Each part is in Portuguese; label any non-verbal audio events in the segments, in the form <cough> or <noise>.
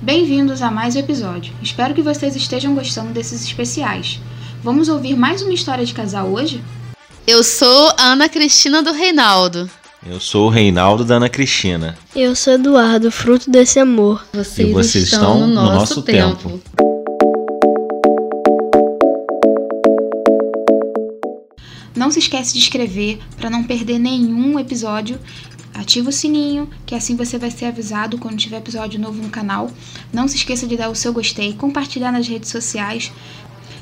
Bem-vindos a mais um episódio. Espero que vocês estejam gostando desses especiais. Vamos ouvir mais uma história de casal hoje? Eu sou a Ana Cristina do Reinaldo. Eu sou o Reinaldo da Ana Cristina. Eu sou Eduardo, fruto desse amor. Vocês, E vocês estão no no nosso, nosso tempo. tempo. Não se esquece de inscrever para não perder nenhum episódio. Ativa o sininho, que assim você vai ser avisado quando tiver episódio novo no canal. Não se esqueça de dar o seu gostei, compartilhar nas redes sociais.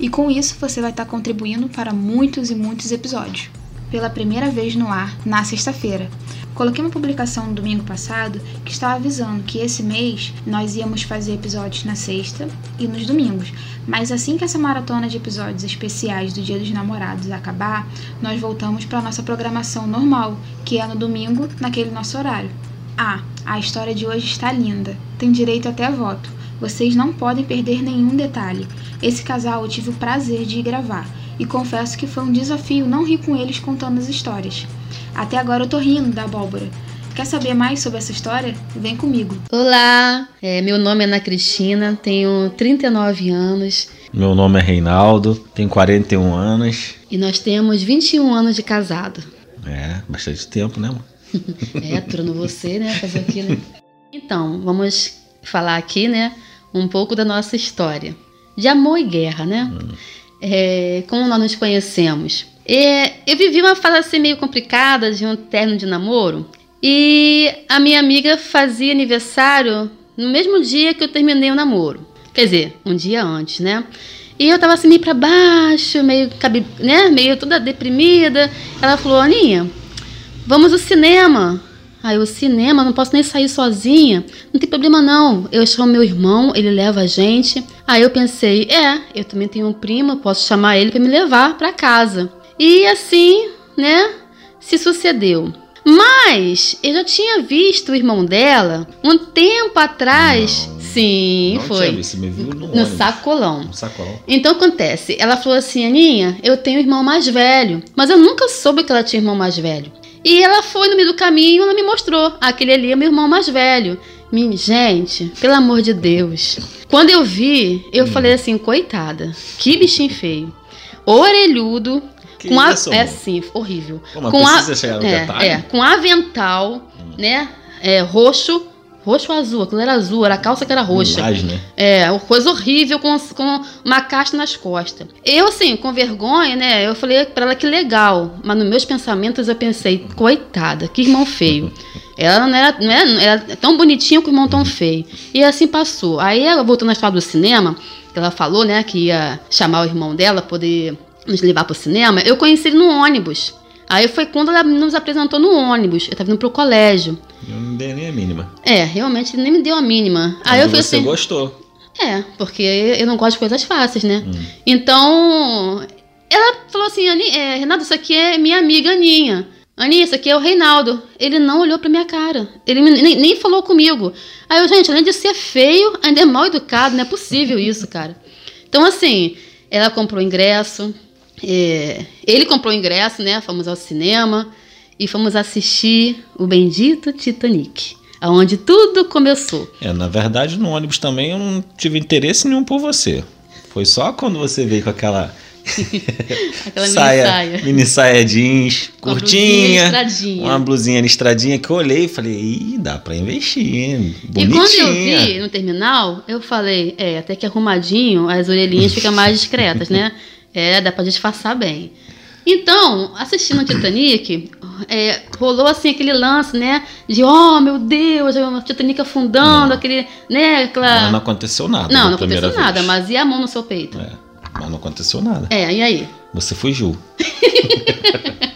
E com isso você vai estar contribuindo para muitos e muitos episódios. Pela primeira vez no ar, na sexta-feira. Coloquei uma publicação no domingo passado que estava avisando que esse mês nós íamos fazer episódios na sexta e nos domingos. Mas assim que essa maratona de episódios especiais do Dia dos Namorados acabar, nós voltamos para nossa programação normal, que é no domingo, naquele nosso horário. Ah, a história de hoje está linda. Tem direito até voto. Vocês não podem perder nenhum detalhe. Esse casal eu tive o prazer de gravar e confesso que foi um desafio não rir com eles contando as histórias. Até agora eu tô rindo da abóbora. Quer saber mais sobre essa história? Vem comigo. Olá, é, meu nome é Ana Cristina, tenho 39 anos Meu nome é Reinaldo, tenho 41 anos. e nós temos 21 anos de casado. É, bastante tempo, né, mano? <laughs> É, trono você, né? Fazer aqui, né? Então, vamos falar aqui, né? Um pouco da nossa história. De amor e guerra, né? É, como nós nos conhecemos. É, eu vivi uma fase assim meio complicada de um término de namoro. E a minha amiga fazia aniversário no mesmo dia que eu terminei o namoro. Quer dizer, um dia antes, né? E eu tava assim meio pra baixo, meio, né? meio toda deprimida. Ela falou, Aninha, Vamos ao cinema. Aí o cinema, não posso nem sair sozinha. Não tem problema não. Eu chamo meu irmão, ele leva a gente. Aí eu pensei, é, eu também tenho um primo, posso chamar ele para me levar para casa. E assim, né, se sucedeu. Mas eu já tinha visto o irmão dela um tempo atrás. Sim, Não foi. tinha visto, me viu no, No sacolão. No sacolão. Então acontece, ela falou assim, Aninha, eu tenho um irmão mais velho, mas eu nunca soube que ela tinha um irmão mais velho. E ela foi no meio do caminho, ela me mostrou, aquele ali é meu irmão mais velho. Min- Gente, pelo amor de Deus. Quando eu vi, eu falei assim, coitada, que bichinho feio. Orelhudo, Que com a, é assim, horrível. Pô, com no é, é, com avental, né? É, roxo, roxo azul, aquilo era azul, era a calça que era roxa. Milagem, né? É, coisa horrível com, com uma caixa nas costas. Eu, assim, com vergonha, né? Eu falei pra ela que legal. Mas nos meus pensamentos eu pensei, coitada, que irmão feio. <laughs> Ela não era, não era, não era tão bonitinha com o irmão tão feio. E assim passou. Aí ela voltou na história do cinema, que ela falou, né, que ia chamar o irmão dela, poder nos levar pro cinema. Eu conheci ele no ônibus. Aí foi quando ela nos apresentou no ônibus. Eu tava indo pro colégio. Eu não dei nem a mínima. É, realmente nem me deu a mínima. Aí eu falei você assim. gostou. É, porque eu não gosto de coisas fáceis, né? Hum. Então, ela falou assim, é, Renato, isso aqui é minha amiga Aninha. Aninha, isso aqui é o Reinaldo. Ele não olhou pra minha cara. Ele nem, nem falou comigo. Aí eu, gente, além de ser feio, ainda é mal educado. Não é possível isso, cara. Então, assim, ela comprou ingresso. é, ele comprou ingresso, né? Fomos ao cinema e fomos assistir o bendito Titanic. Aonde tudo começou. É, na verdade, no ônibus também eu não tive interesse nenhum por você. Foi só quando você veio com aquela, <laughs> Aquela saia, mini saia. mini saia jeans, Com a blusinha curtinha, listradinha. uma blusinha listradinha que eu olhei e falei, ih, dá pra investir, E bonitinha. quando eu vi no terminal, eu falei, é, até que arrumadinho, as orelhinhas ficam mais discretas, né? <laughs> É, dá pra disfarçar bem. Então, assistindo o Titanic, é, rolou assim aquele lance, né? De, oh meu Deus, o Titanic afundando, Não. aquele, né? Aquela... Mas não aconteceu nada. Não, não aconteceu nada, vez. mas e a mão no seu peito? É, mas não aconteceu nada. É, e aí? Você fugiu. <laughs>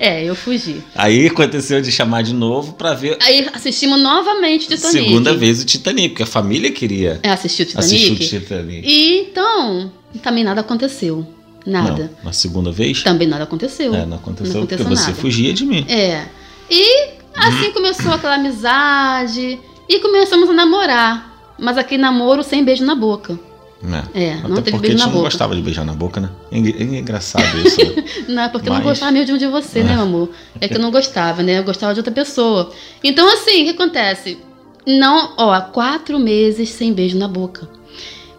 É, eu fugi. Aí aconteceu de chamar de novo pra ver Aí assistimos novamente o Titanic. segunda vez o Titanic, porque a família queria É, assistiu o Titanic. assistir o Titanic. E então, também nada aconteceu. Nada. Não, na segunda vez? Também nada aconteceu. É, não aconteceu, Não porque aconteceu você nada. fugia de mim. É. E assim começou aquela amizade. E começamos a namorar. Mas aquele namoro sem beijo na boca. Né? É, não teve porque beijo a gente na não boca. gostava de beijar na boca, né? É é engraçado isso. né? <laughs> Não, é porque eu não Mas- gostava mesmo de você, né, É. amor? É que eu não gostava, né? Eu gostava de outra pessoa. Então, assim, o que acontece? Não, ó, quatro meses sem beijo na boca.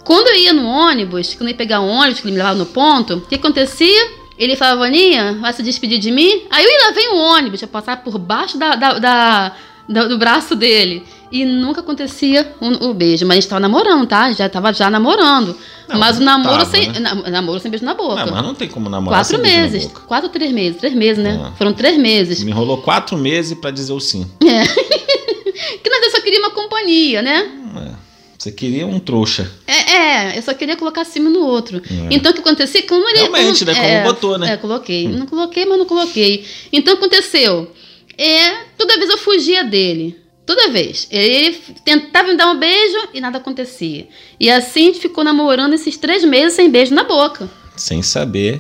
Quando eu ia no ônibus, quando eu ia pegar um ônibus, que ele me levava no ponto, o que acontecia? Ele falava, Aninha, vai se despedir de mim? Aí eu ia lá, vem um ônibus, eu passar por baixo da, da, da, da- do braço dele. E nunca acontecia o um, beijo. Mas a gente tava namorando, tá? Já tava já namorando. Não, mas o namoro, tava, sem, né? na- namoro sem beijo na boca. Não, mas não tem como namorar Quatro sem beijo na meses. boca. Quatro ou três meses. Três meses, né? Ah. Foram três meses. Me enrolou quatro meses pra dizer o sim. <laughs> Que na verdade eu só queria uma companhia, né? É. Você queria um trouxa. É, é, eu só queria colocar cima no outro. É. Então o que acontecia? Como ele, Realmente, né? Como é, botou, né? É, coloquei. Não coloquei, mas não coloquei. Então o que aconteceu? É, toda vez eu fugia dele. Toda vez. Ele tentava me dar um beijo e nada acontecia. E assim a gente ficou namorando esses três meses sem beijo na boca. Sem saber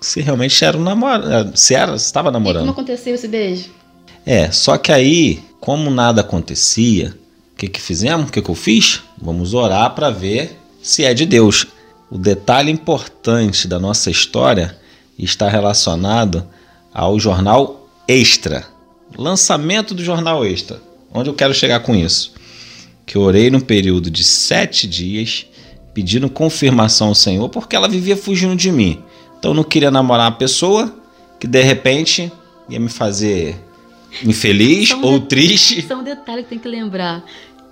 se realmente era um namorado. Se era, se estava E como namorando. aconteceu esse beijo? É, só que aí, como nada acontecia, o que que fizemos? O que que eu fiz? Vamos orar para ver se é de Deus. O detalhe importante da nossa história está relacionado ao jornal Extra. Lançamento do jornal Extra. Onde eu quero chegar com isso? Que eu orei num período de sete dias, pedindo confirmação ao Senhor, porque ela vivia fugindo de mim. Então eu não queria namorar uma pessoa que de repente ia me fazer infeliz um ou de- triste. É um detalhe que tem que lembrar.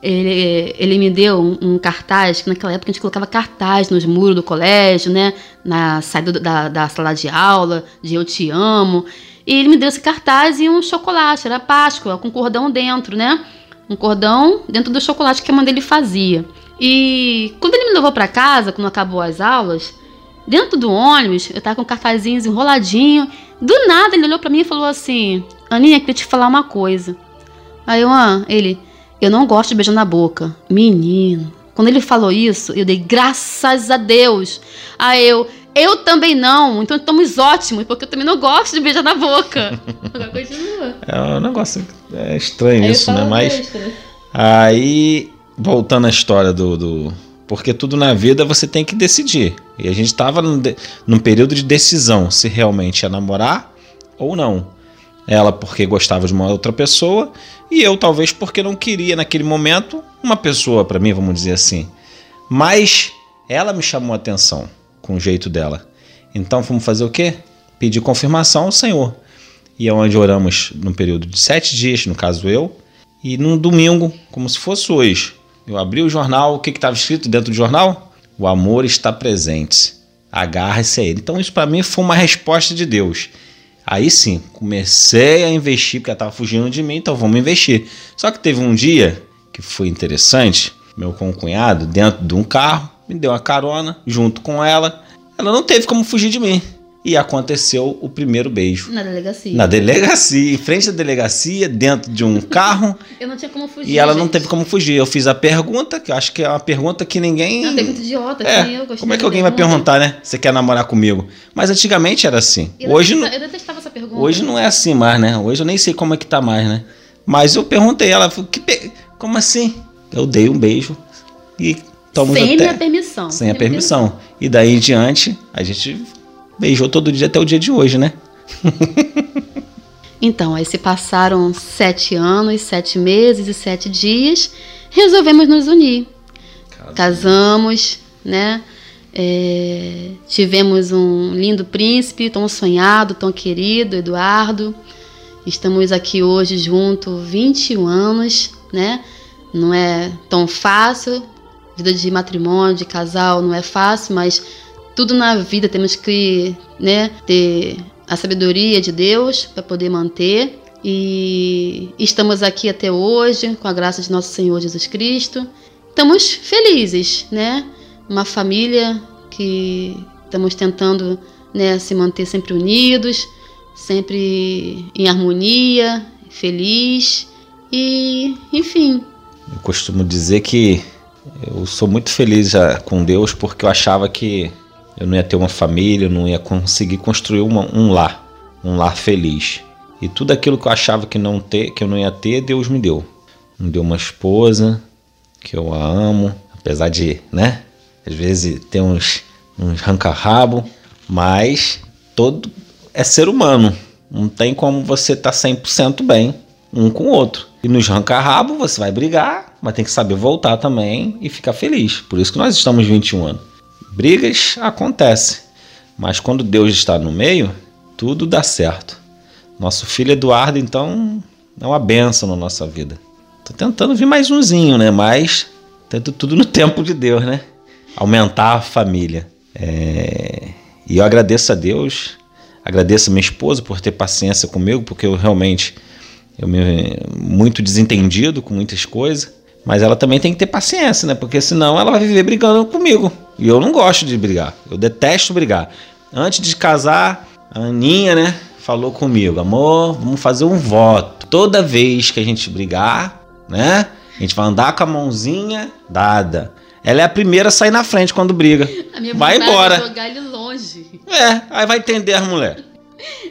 Ele, ele me deu um, um cartaz, que naquela época a gente colocava cartaz nos muros do colégio, né? Na saída da, da sala de aula, de Eu Te Amo. E ele me deu esse cartaz e um chocolate, era Páscoa, com cordão dentro, né? Um cordão dentro do chocolate que a mãe dele fazia. E quando ele me levou para casa, quando acabou as aulas, dentro do ônibus, eu tava com cartazinhos enroladinho. Do nada ele olhou para mim e falou assim: Aninha, queria te falar uma coisa. Aí eu, ah, ele, eu não gosto de beijar na boca. Menino. Quando ele falou isso, eu dei graças a Deus. Aí eu, eu também não. Então estamos ótimos, porque eu também não gosto de beijar na boca. <laughs> Agora continua. É um negócio é estranho Aí isso, né? Mas extra. aí, voltando à história do, do- Porque tudo na vida você tem que decidir. E a gente estava num, de- num período de decisão se realmente ia namorar ou não. Ela porque gostava de uma outra pessoa e eu talvez porque não queria naquele momento uma pessoa para mim, vamos dizer assim. Mas ela me chamou a atenção com o jeito dela. Então fomos fazer o quê? Pedir confirmação ao Senhor. E é onde oramos num período de sete dias, no caso eu, e num domingo, como se fosse hoje. Eu abri o jornal, o que estava escrito dentro do jornal? O amor está presente. Agarre-se a ele. Então isso para mim foi uma resposta de Deus. Aí sim, comecei a investir, porque ela estava fugindo de mim, então vamos investir. Só que teve um dia que foi interessante, meu concunhado, dentro de um carro, me deu uma carona junto com ela. Ela não teve como fugir de mim. E aconteceu o primeiro beijo. Na delegacia. Na delegacia, em frente à delegacia, dentro de um carro, <laughs> Eu não tinha como fugir. e ela não gente. teve como fugir. Eu fiz a pergunta, que eu acho que é uma pergunta que ninguém. É uma pergunta idiota, É, assim, eu gostei como é que da alguém vai pergunta. perguntar, né? Você quer namorar comigo? Mas antigamente era assim. Eu Hoje não, detestava- Eu detestava essa pergunta. hoje não é assim mais, né? Hoje eu nem sei como é que tá mais, né? Mas eu perguntei, ela que como assim? Eu dei um beijo e tomamos Sem até minha permissão. sem a permissão. E daí em diante, a gente beijou todo dia até o dia de hoje, né? <laughs> Então, aí se passaram sete anos, sete meses e sete dias, resolvemos nos unir. Casamos, né? É, tivemos um lindo príncipe, tão sonhado, tão querido, Eduardo. Estamos aqui hoje juntos 21 anos, né? Não é tão fácil. Vida de matrimônio, de casal, não é fácil, mas tudo na vida temos que, né, ter a sabedoria de Deus para poder manter. E estamos aqui até hoje, com a graça de nosso Senhor Jesus Cristo. Estamos felizes, né? Uma família que estamos tentando né, se manter sempre unidos, sempre em harmonia, feliz e, enfim, Eu costumo dizer que eu sou muito feliz já com Deus porque eu achava que eu não ia ter uma família, eu não ia conseguir construir uma- um lar, um lar feliz. E tudo aquilo que eu achava que não ter, que eu não ia ter, Deus me deu. Me deu uma esposa que eu a amo, apesar de, né, às vezes ter uns uns ranca-rabo, mas todo é ser humano. Não tem como você estar 100% bem um com o outro. E nos arranca-rabo você vai brigar, mas tem que saber voltar também e ficar feliz. Por isso que nós estamos 21 anos. Brigas acontecem, mas quando Deus está no meio, tudo dá certo. Nosso filho Eduardo, então, é uma benção na nossa vida. Tô tentando vir mais umzinho, né? Mas tento tudo no <laughs> tempo de Deus, né? Aumentar a família. É... E eu agradeço a Deus, agradeço a minha esposa por ter paciência comigo, porque eu realmente eu me muito desentendido com muitas coisas. Mas ela também tem que ter paciência, né? Porque senão ela vai viver brigando comigo. E eu não gosto de brigar. Eu detesto brigar. Antes de casar, a Aninha, né? Falou comigo, amor, vamos fazer um voto. Toda vez que a gente brigar, né? A gente vai andar com a mãozinha dada. Ela é a primeira a sair na frente quando briga. vai embora. É jogar ele longe. É, aí vai entender as mulheres.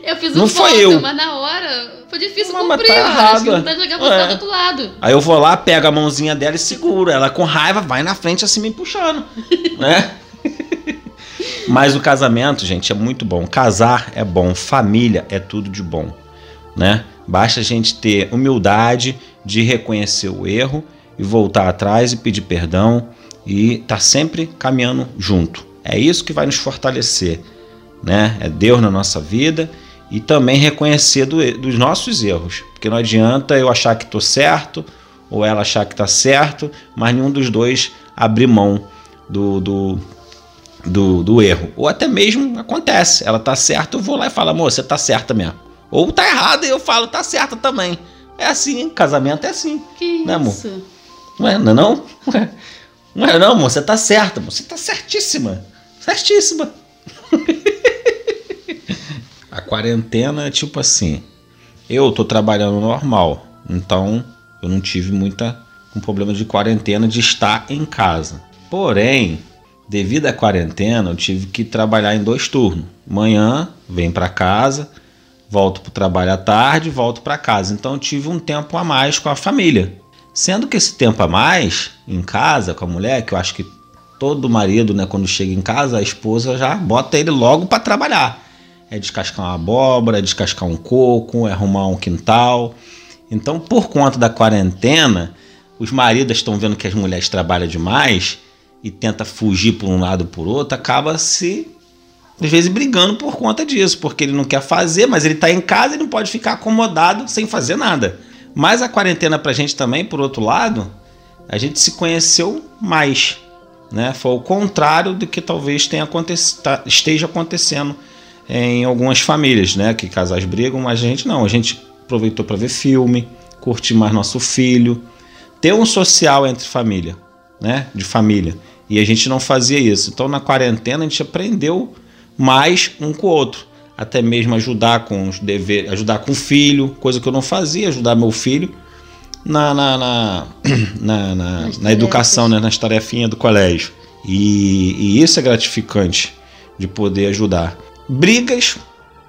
Eu fiz Não um foi voto, eu. mas na hora foi difícil Mas cumprir. tá eu acho errado. que jogar você É. do outro lado. Aí eu vou lá, pego a mãozinha dela e seguro. Ela com raiva vai na frente assim me puxando, <laughs> né? Mas o casamento, gente, é muito bom. Casar é bom, família é tudo de bom, né? Basta a gente ter humildade de reconhecer o erro e voltar atrás e pedir perdão e tá sempre caminhando junto. É isso que vai nos fortalecer, né? É Deus na nossa vida e também reconhecer do- dos nossos erros, porque não adianta eu achar que estou certo ou ela achar que está certo, mas nenhum dos dois abrir mão do, do, do, do erro. Ou até mesmo acontece, ela tá certa, eu vou lá e falo, amor, você tá certa mesmo. Ou tá errada e eu falo, tá certa também. É assim, casamento é assim. Que Né, amor? isso? Não é, não é não? <laughs> Não é não, amor, você tá certa, amor. Você tá certíssima. Certíssima. Quarentena é tipo assim. Eu tô trabalhando normal, então eu não tive muita um problema de quarentena de estar em casa. Porém, devido à quarentena, eu tive que trabalhar em dois turnos. Manhã, vem para casa, volto para o trabalho à tarde, volto para casa. Então eu tive um tempo a mais com a família. Sendo que esse tempo a mais em casa com a mulher, que eu acho que todo marido, né, quando chega em casa, a esposa já bota ele logo para trabalhar. É descascar uma abóbora, é descascar um coco, é arrumar um quintal. Então, por conta da quarentena, os maridos estão vendo que as mulheres trabalham demais e tenta fugir por um lado por outro, acaba se às vezes brigando por conta disso, porque ele não quer fazer, mas ele está em casa e não pode ficar acomodado sem fazer nada. Mas a quarentena pra gente também, por outro lado, a gente se conheceu mais, né? Foi o contrário do que talvez tenha acontec- tá- esteja acontecendo em algumas famílias, né? Que casais brigam, mas a gente não. A gente aproveitou para ver filme, curtir mais nosso filho, ter um social entre família, né? De família. E a gente não fazia isso. Então na quarentena a gente aprendeu mais um com o outro. Até mesmo ajudar com os deveres, ajudar com o filho, coisa que eu não fazia, ajudar meu filho na, na, na, <clears throat> na, na- na educação, né? nas tarefinhas do colégio. E, e isso é gratificante de poder ajudar. Brigas,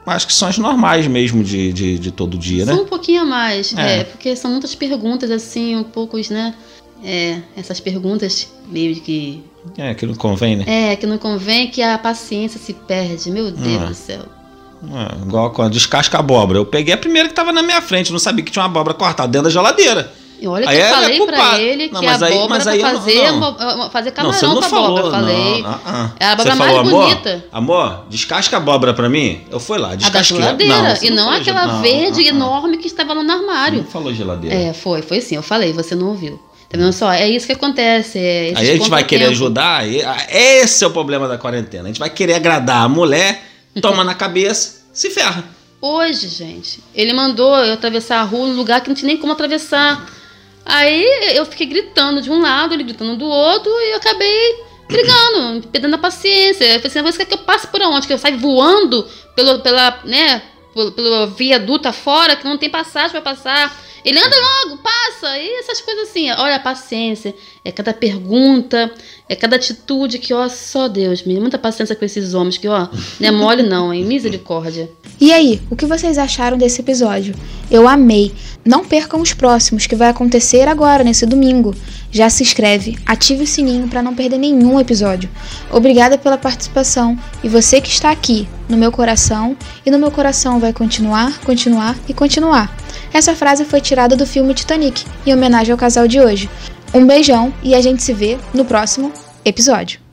acho que são as normais mesmo de, de, de todo dia, né? um pouquinho a mais, É. é. porque são muitas perguntas, assim, um poucos, né? É, essas perguntas meio que. É, que não convém, né? É, que não convém que a paciência se perde. Meu Deus Ah. do céu. É, igual quando descasca a abóbora. Eu peguei a primeira que estava na minha frente, não sabia que tinha uma abóbora cortada dentro da geladeira. E olha que Aí eu é falei pra culpada. ele Não, que mas a aí- abóbora mas pra aí eu não- fazer, não. fazer não, você camarão não com a falou. abóbora. Eu falei. Não, ah, ah. É a abóbora mais falou, amor, bonita. Amor, descasca a abóbora pra mim. Eu fui lá, A da descasquei. geladeira. e não aquela não, verde ah, enorme que estava lá no armário. Não falou geladeira. É, foi, foi sim. Eu falei, você não ouviu. Tá vendo só? É isso que acontece. É Aí a gente vai querer ajudar. Esse é o problema da quarentena. A gente vai querer agradar a mulher, toma na cabeça, se ferra. Hoje, gente, ele mandou eu atravessar a rua num lugar que não tinha nem como atravessar. Aí eu fiquei gritando de um lado, ele gritando do outro, e eu acabei brigando, <clears throat> perdendo a paciência. Eu falei assim, quer que eu passe por onde? Que eu saia voando pelo, pela, né, pelo, viaduto afora, que não tem passagem pra passar. Ele anda logo, passa, e essas coisas assim. Olha a paciência, é cada pergunta, é cada atitude que, ó, só Deus, me muita paciência com esses homens, que, ó, <laughs> não é mole não, hein, misericórdia. E aí, o que vocês acharam desse episódio? Eu amei. Não percam os próximos, que vai acontecer agora, nesse domingo. Já se inscreve, ative o sininho para não perder nenhum episódio. Obrigada pela participação e você que está aqui, no meu coração, e no meu coração vai continuar, continuar e continuar. Essa frase foi tirada do filme Titanic, em homenagem ao casal de hoje. Um beijão e a gente se vê no próximo episódio.